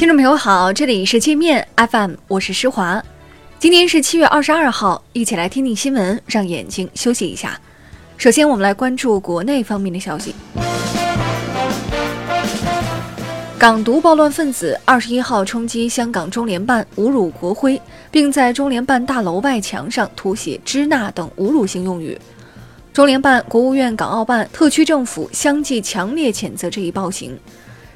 听众朋友好，这里是界面 FM，我是施华。今天是七月二十二号，一起来听听新闻，让眼睛休息一下。首先，我们来关注国内方面的消息。港独暴乱分子二十一号冲击香港中联办，侮辱国徽，并在中联办大楼外墙上涂写“支那”等侮辱性用语。中联办、国务院港澳办、特区政府相继强烈谴责这一暴行。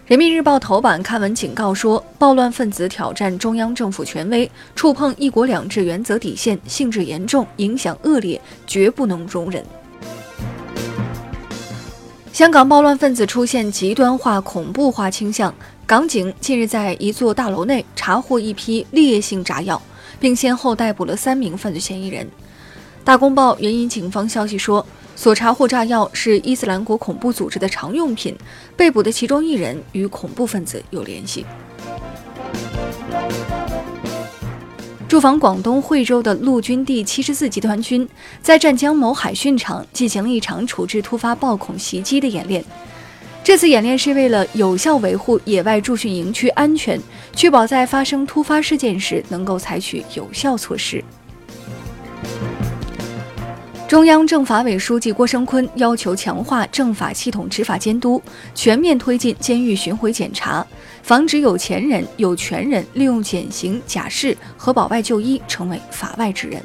人民日报头版刊文警告说，暴乱分子挑战中央政府权威，触碰“一国两制”原则底线，性质严重，影响恶劣，绝不能容忍。香港暴乱分子出现极端化、恐怖化倾向。港警近日在一座大楼内查获一批烈性炸药，并先后逮捕了三名犯罪嫌疑人。大公报援引警方消息说，所查获炸药是伊斯兰国恐怖组织的常用品，被捕的其中一人与恐怖分子有联系。驻防广东惠州的陆军第七十四集团军，在湛江某海训场进行了一场处置突发暴恐袭击的演练。这次演练是为了有效维护野外驻训营区安全，确保在发生突发事件时能够采取有效措施。中央政法委书记郭声琨要求强化政法系统执法监督，全面推进监狱巡回检查，防止有钱人、有权人利用减刑、假释和保外就医成为法外之人。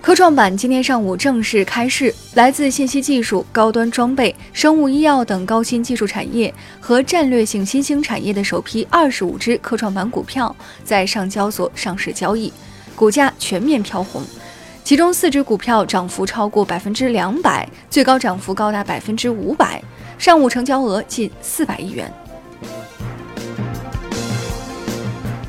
科创板今天上午正式开市，来自信息技术、高端装备、生物医药等高新技术产业和战略性新兴产业的首批二十五只科创板股票在上交所上市交易，股价全面飘红。其中四只股票涨幅超过百分之两百，最高涨幅高达百分之五百，上午成交额近四百亿元。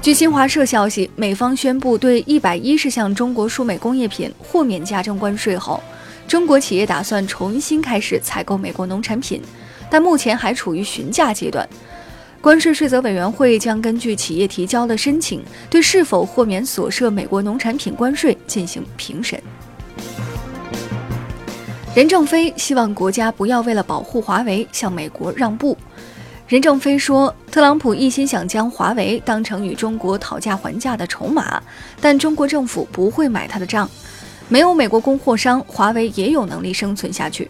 据新华社消息，美方宣布对一百一十项中国输美工业品豁免加征关税后，中国企业打算重新开始采购美国农产品，但目前还处于询价阶段。关税税则委员会将根据企业提交的申请，对是否豁免所涉美国农产品关税进行评审。任正非希望国家不要为了保护华为向美国让步。任正非说，特朗普一心想将华为当成与中国讨价还价的筹码，但中国政府不会买他的账。没有美国供货商，华为也有能力生存下去。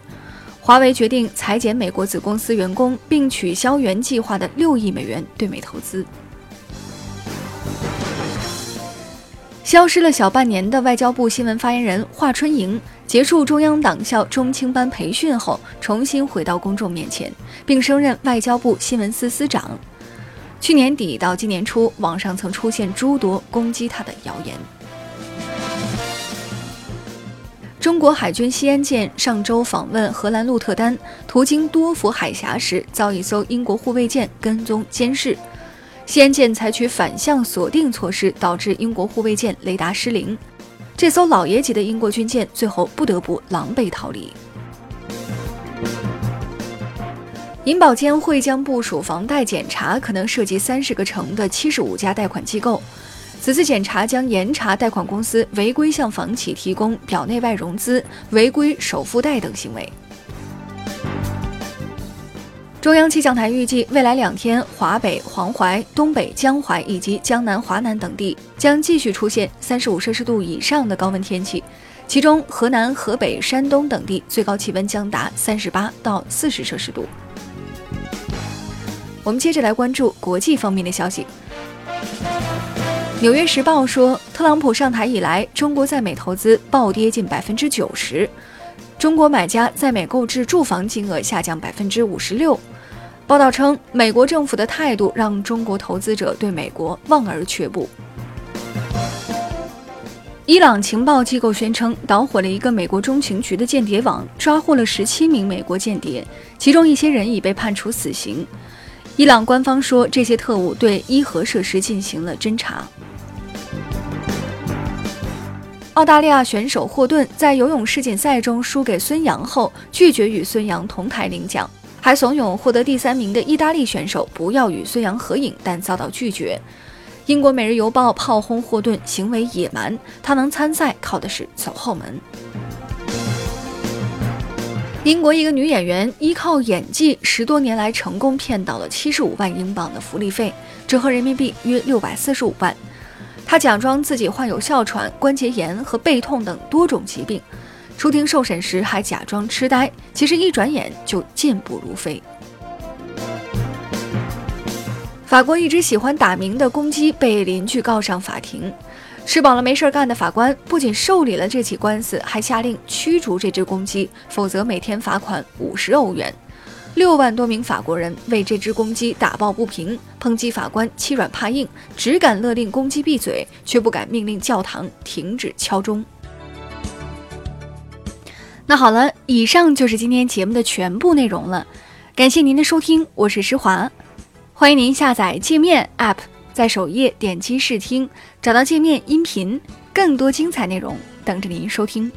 华为决定裁减美国子公司员工，并取消原计划的六亿美元对美投资。消失了小半年的外交部新闻发言人华春莹，结束中央党校中青班培训后，重新回到公众面前，并升任外交部新闻司司长。去年底到今年初，网上曾出现诸多攻击他的谣言。中国海军西安舰上周访问荷兰鹿特丹，途经多佛海峡时，遭一艘英国护卫舰跟踪监视。西安舰采取反向锁定措施，导致英国护卫舰雷达失灵。这艘老爷级的英国军舰最后不得不狼狈逃离。银保监会将部署房贷检查可能涉及三十个城的七十五家贷款机构。此次检查将严查贷款公司违规向房企提供表内外融资、违规首付贷等行为。中央气象台预计，未来两天，华北、黄淮、东北、江淮以及江南、华南等地将继续出现三十五摄氏度以上的高温天气，其中河南、河北、山东等地最高气温将达三十八到四十摄氏度。我们接着来关注国际方面的消息。《纽约时报》说，特朗普上台以来，中国在美投资暴跌近百分之九十，中国买家在美购置住房金额下降百分之五十六。报道称，美国政府的态度让中国投资者对美国望而却步。伊朗情报机构宣称，捣毁了一个美国中情局的间谍网，抓获了十七名美国间谍，其中一些人已被判处死刑。伊朗官方说，这些特务对伊核设施进行了侦查。澳大利亚选手霍顿在游泳世锦赛中输给孙杨后，拒绝与孙杨同台领奖，还怂恿获得第三名的意大利选手不要与孙杨合影，但遭到拒绝。英国《每日邮报》炮轰霍顿行为野蛮，他能参赛靠的是走后门。英国一个女演员依靠演技，十多年来成功骗到了七十五万英镑的福利费，折合人民币约六百四十五万。他假装自己患有哮喘、关节炎和背痛等多种疾病，出庭受审时还假装痴呆，其实一转眼就健步如飞。法国一只喜欢打鸣的公鸡被邻居告上法庭。吃饱了没事干的法官不仅受理了这起官司，还下令驱逐这只公鸡，否则每天罚款五十欧元。六万多名法国人为这只公鸡打抱不平，抨击法官欺软怕硬，只敢勒令公鸡闭嘴，却不敢命令教堂停止敲钟。那好了，以上就是今天节目的全部内容了，感谢您的收听，我是施华，欢迎您下载界面 App。在首页点击试听，找到界面音频，更多精彩内容等着您收听。